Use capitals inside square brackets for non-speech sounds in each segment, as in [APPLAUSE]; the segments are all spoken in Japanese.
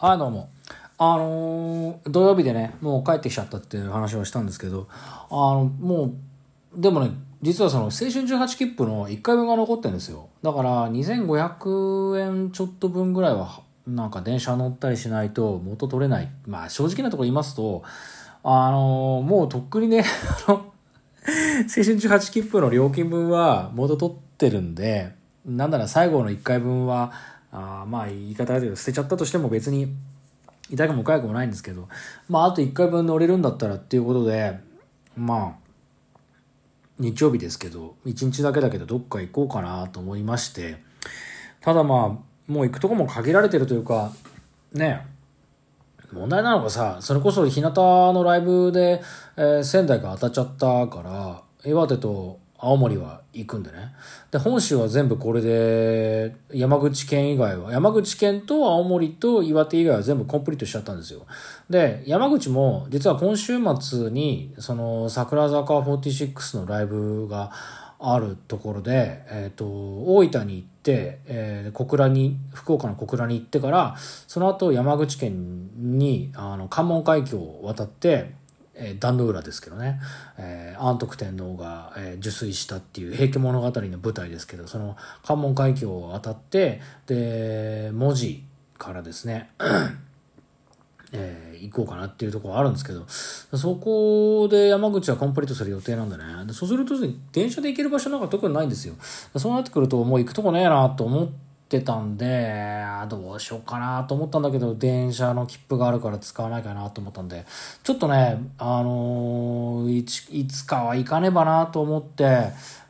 あどうも。あのー土曜日でね、もう帰ってきちゃったっていう話をしたんですけど、あの、もう、でもね、実はその青春18切符の1回分が残ってるんですよ。だから2500円ちょっと分ぐらいは、なんか電車乗ったりしないと元取れない。まあ正直なところ言いますと、あのーもうとっくにね、あの、青春18切符の料金分は元取ってるんで、なんなら最後の1回分は、あまあ言い方だけど捨てちゃったとしても別に痛くも痒くもないんですけど、まああと1回分乗れるんだったらっていうことで、まあ、日曜日ですけど、1日だけだけどどっか行こうかなと思いまして、ただまあ、もう行くとこも限られてるというか、ね、問題なのがさ、それこそ日向のライブで、えー仙台が当たっちゃったから、岩手と青森は行くんでね。で、本州は全部これで、山口県以外は、山口県と青森と岩手以外は全部コンプリートしちゃったんですよ。で、山口も実は今週末に、その桜坂46のライブがあるところで、えっ、と、大分に行って、えー小倉に、福岡の小倉に行ってから、その後山口県に、あの、関門海峡を渡って、えー壇ノ浦ですけどね、えー安徳天皇が、えー受水したっていう平家物語の舞台ですけど、その関門海峡を渡って、で、文字からですね、[CLEARS THROAT] えー行こうかなっていうところあるんですけど、そこで山口はコンプリートする予定なんでね。でそうすると、電車で行ける場所なんか特にないんですよ。そうなってくると、もう行くとこねえなと思ってたんで、どうしようかなと思ったんだけど、電車の切符があるから使わないかなと思ったんで、ちょっとね、あのーいついつかは行かねばなと思って、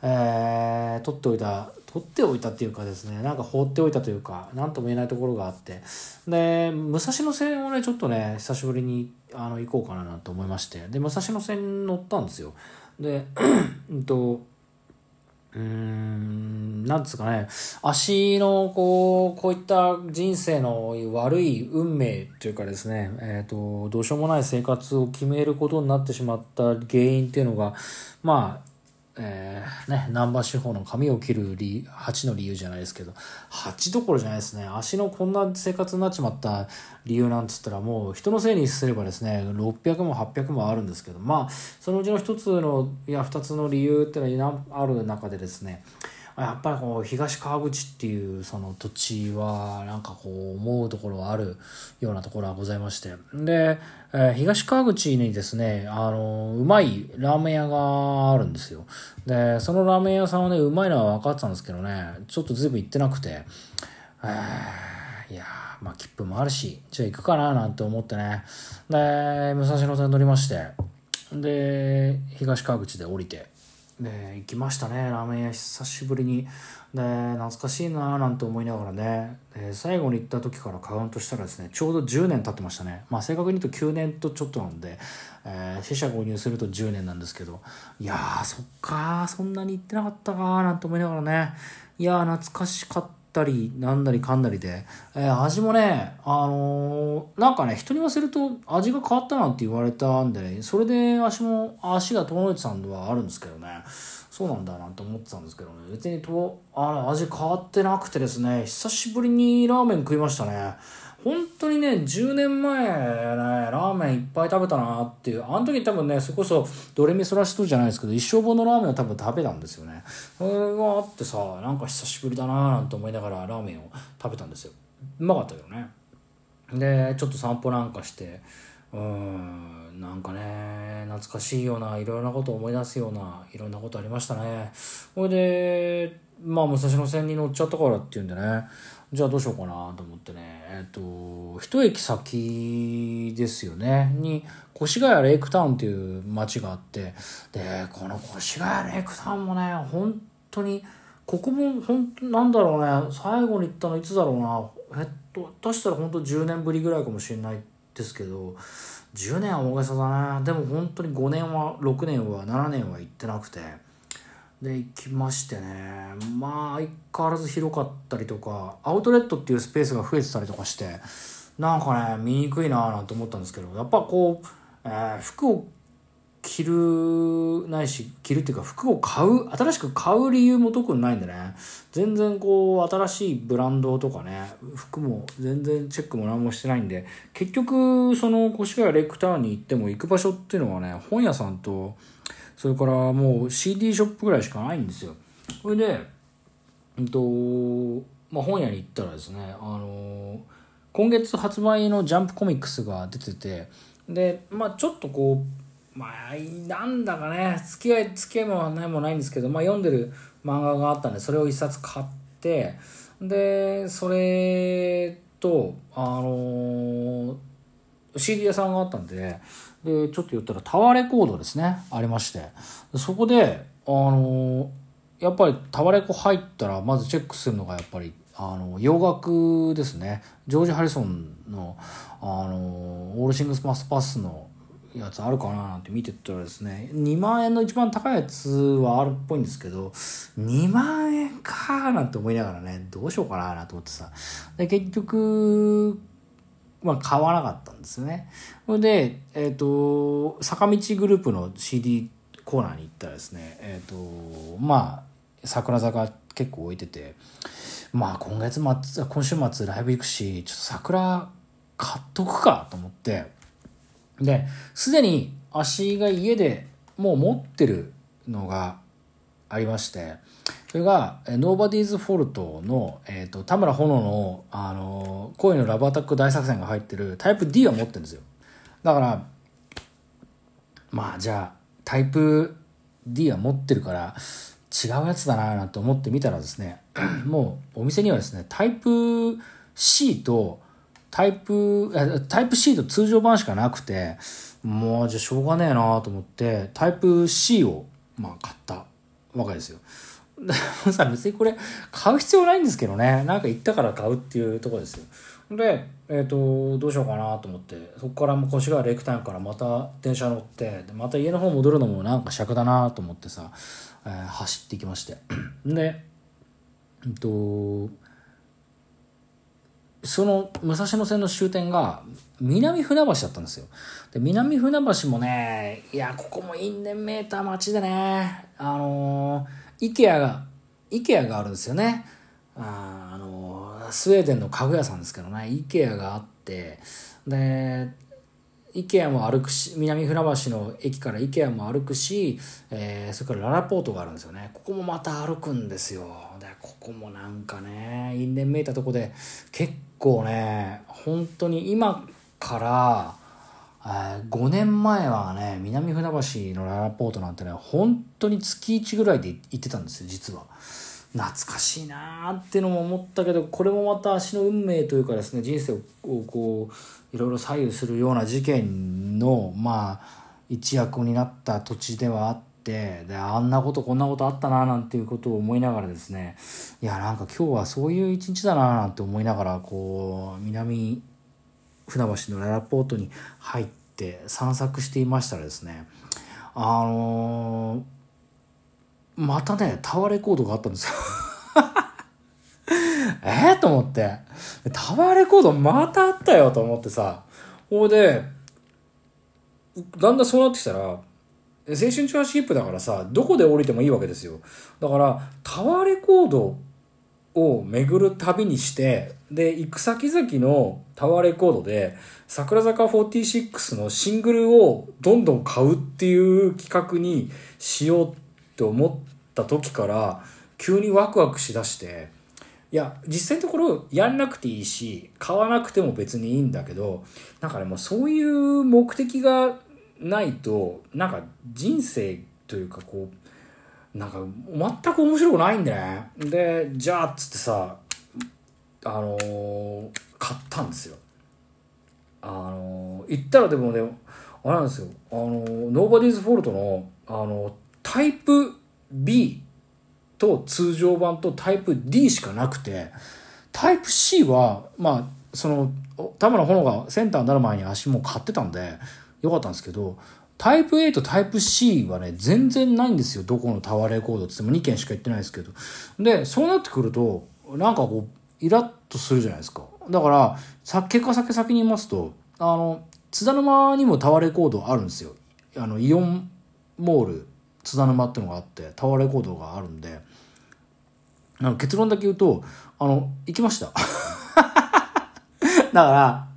えー取っておいた、取っておいたっていうかですね、なんか放っておいたというか、なんとも言えないところがあって、で、武蔵野線をね、ちょっとね、久しぶりにあの行こうかなと思いまして、で、武蔵野線乗ったんですよ。で、[CLEARS THROAT] うんと、うーん、なんですかね、足のこう、こういった人生の悪い運命というかですね、えっ、と、どうしようもない生活を決めることになってしまった原因っていうのが、まあ、えーね、南波手法の髪を切る理8の理由じゃないですけど、8どころじゃないですね。足のこんな生活になっちまった理由なんつったらもう人のせいにすればですね、600も800もあるんですけど、まあ、そのうちの1つの、いや、2つの理由っていうのはある中でですね、やっぱりこう東川口っていうその土地はなんかこう思うところはあるようなところはございまして。で、え東川口にですねあのうまいラーメン屋があるんですよ。でそのラーメン屋さんはねうまいのは分かってたんですけどねちょっとずいぶん行ってなくて。えーいやーまあ切符もあるしじゃあ行くかななんて思ってね。で武蔵野線乗りまして。で東川口で降りて。で行きましたね。ラーメン屋。久しぶりに。で懐かしいなーなんて思いながらね。で最後に行った時からカウントしたらですねちょうど10年経ってましたね。まあ正確に言うと9年とちょっとなんで、えー、死者購入すると10年なんですけど。いやーそっかーそんなに行ってなかったかーなんて思いながらね。いやー懐かしかった。たりなんなりかんなりで、えー味もねあのーなんかね人に言わせると味が変わったなんて言われたんでねそれで足も足が遠のいてたんではあるんですけどね。そうなんだなんて思ってたんですけどね。別にとあの味変わってなくてですね久しぶりにラーメン食いましたね。本当にね10年前ねラーメンいっぱい食べたなっていうあの時多分ねそれこそドレミソラシドじゃないですけど一生分のラーメンを多分食べたんですよね。それがあってさなんか久しぶりだなーなんて思いながらラーメンを食べたんですよ。うまかったけどね。でちょっと散歩なんかしてうーんなんかね懐かしいようないろいろなことを思い出すようないろんなことありましたね。ほいでまあ武蔵野線に乗っちゃったからっていうんでね。じゃあどうしようかなと思ってね。えっと一駅先ですよね。に越谷レイクタウンっていう街があって。でこの越谷レイクタウンもね本当にここも本当なんだろうね。最後に行ったのいつだろうな。えっと出したら本当10年ぶりぐらいかもしれないですけど。10年は大げさだねでも本当に5年は6年は7年は行ってなくて。で行きましてね。まあ相変わらず広かったりとかアウトレットっていうスペースが増えてたりとかしてなんかね見にくいなぁなんて思ったんですけどやっぱこう、えー服を着るないし着るっていうか服を買う新しく買う理由も特にないんでね。全然こう新しいブランドとかね服も全然チェックも何もしてないんで結局その越谷レイクタウンに行っても行く場所っていうのはね本屋さんとそれからもう CD ショップぐらいしかないんですよ。それでうんとまあ本屋に行ったらですねあの今月発売のジャンプコミックスが出ててでまあちょっとこうまあなんだかね付き合い付き合いもないもないんですけど、まあ、読んでる漫画があったんでそれを一冊買ってでそれとあの CD 屋さんがあったんででちょっと言ったらタワーレコードですね。ありまして。そこであのやっぱりタワレコ入ったらまずチェックするのがやっぱりあの洋楽ですね。ジョージ・ハリソンのあのオールシングス・マスパスのやつあるかななんて見てたらですね2万円の一番高いやつはあるっぽいんですけど2万円かなんて思いながらねどうしようかななんて思ってさ。で結局まあ買わなかったんですね。それでえっ、ー、と坂道グループの CD コーナーに行ったらですねえっ、ー、とまあ桜坂結構置いててまあ今月末今週末ライブ行くしちょっと桜買っとくかと思ってで、すでに足が家でもう持ってるのがありまして、それが、Nobody's Fault の、えっ、ー、と、田村炎の、あの、恋のラブアタック大作戦が入ってるタイプ D は持ってるんですよ。だから、まあじゃあ、タイプ D は持ってるから、違うやつだななんて思ってみたらですね、[CLEARS THROAT] もうお店にはですね、タイプ C とタイプ、タイプ C と通常版しかなくて、もうじゃあしょうがねえなと思って、タイプ C を、まあ買ったわけですよ。でもさ、別にこれ買う必要ないんですけどね。なんか行ったから買うっていうとこですよ。で、えっ、ー、と、どうしようかなと思って、そこからも越谷レイクタイムからまた電車乗って、でまた家の方戻るのもなんか尺だなと思ってさ、えー、走っていきまして。で、えっと、その武蔵野線の終点が南船橋だったんですよ。で、南船橋もね、いや、ここも因縁メーター街でね、あのー、イケアが、イケアがあるんですよね。あ、あのー、スウェーデンの家具屋さんですけどね、イケアがあって、で、イケアも歩くし、南船橋の駅からイケアも歩くし、えー、それからララポートがあるんですよね。ここもまた歩くんですよ。で、こもなんかね、因縁めいたとこで、結構ね本当に今からえ5年前はね南船橋のララポートなんてね本当に月1ぐらいで行ってたんですよ実は。懐かしいなーってのも思ったけどこれもまた足の運命というかですね人生をこういろいろ左右するような事件のまあ一役になった土地ではあってであんなことこんなことあったななんていうことを思いながらですねいやなんか今日はそういう一日だななんて思いながらこう南船橋のララポートに入って散策していましたらですねあのー、またねタワーレコードがあったんですよ。[LAUGHS] えと思って。タワーレコードまたあったよと思ってさ。ほいでだんだんそうなってきたら青春18切符だからさ、どこで降りてもいいわけですよ。だから、タワーレコードを巡る旅にして、で、行く先々のタワーレコードで、桜坂46のシングルをどんどん買うっていう企画にしようって思った時から、急にワクワクしだして、いや、実際のところやんなくていいし、買わなくても別にいいんだけど、なんかね、もうそういう目的がないとなんか人生というかこうなんか全く面白くないんでね。でじゃあっつってさあのー、買ったんですよ。あのー、言ったらでもねあれなんですよ。あのー、ノーバディーズフォルトのあのタイプ B と通常版とタイプ D しかなくてタイプ C はまあその田村炎がセンターになる前に足も買ってたんでよかったんですけど、タイプ A とタイプ C はね、全然ないんですよ。どこのタワーレコードって言っても2件しか行ってないですけど。で、そうなってくると、なんかこう、イラッとするじゃないですか。だから、さ、結果先先に言いますと、あの、津田沼にもタワーレコードあるんですよ。あの、イオンモール津田沼ってのがあって、タワーレコードがあるんで、あの結論だけ言うと、あの、行きました。[LAUGHS] だから、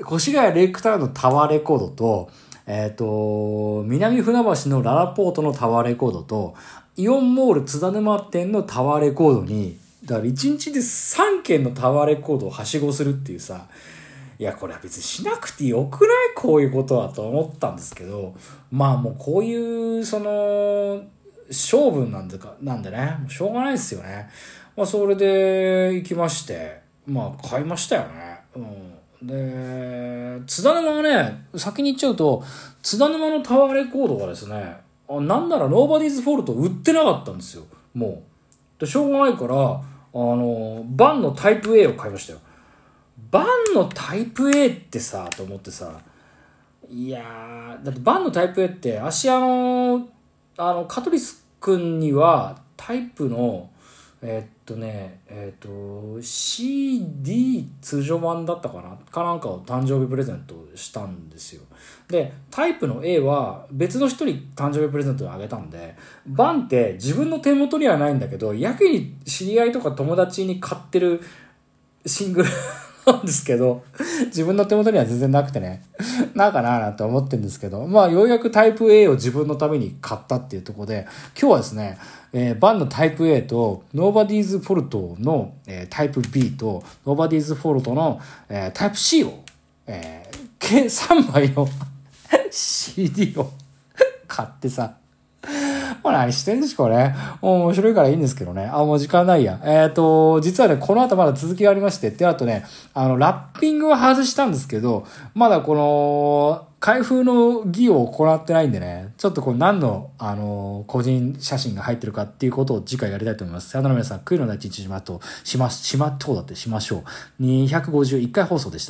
越谷レイクタウンのタワーレコードと、えっ、と、南船橋のララポートのタワーレコードと、イオンモール津田沼店のタワーレコードに、だから1日で3軒のタワーレコードをはしごするっていうさ、いや、これは別にしなくてよくない？こういうことはと思ったんですけど、まあもうこういう、その、勝負なんでか、なんでね、もうしょうがないですよね。まあそれで行きまして、まあ買いましたよね。うん。で、津田沼がね、先に言っちゃうと、津田沼のタワーレコードがですね、あなんならノーバディーズフォルト売ってなかったんですよ。もう。で、しょうがないから、あの、バンのタイプ A を買いましたよ。バンのタイプ A ってさ、と思ってさ、いやー、だってバンのタイプ A って、足あの、あの、カトリス君にはタイプの、えっとね、えっと、CD 通常版だったかな？かなんかを誕生日プレゼントしたんですよ。で、タイプの A は別の人に誕生日プレゼントをあげたんで、バンって自分の手元にはないんだけど、やけに知り合いとか友達に買ってるシングルなんですけど、自分の手元には全然なくてね、なんかなーなんて思ってるんですけど、まあようやくタイプ A を自分のために買ったっていうところで、今日はですね、えーバンのタイプ A と、ノーバディーズフォルトの、えータイプ B と、ノーバディーズフォルトの、えータイプ C を、えー計3枚の [LAUGHS] CD を [LAUGHS] 買ってさ、もう何してんですかこれ。もう面白いからいいんですけどね。あ、もう時間ないや。えっ、と、実はね、この後まだ続きがありまして、で、あとね、あの、ラッピングは外したんですけど、まだこの、開封の儀を行ってないんでね、ちょっとこう何の、あの、個人写真が入ってるかっていうことを次回やりたいと思います。さよなら皆さん、悔いのない一日しまと、しま、しまっとうだってしましょう。251回放送でした。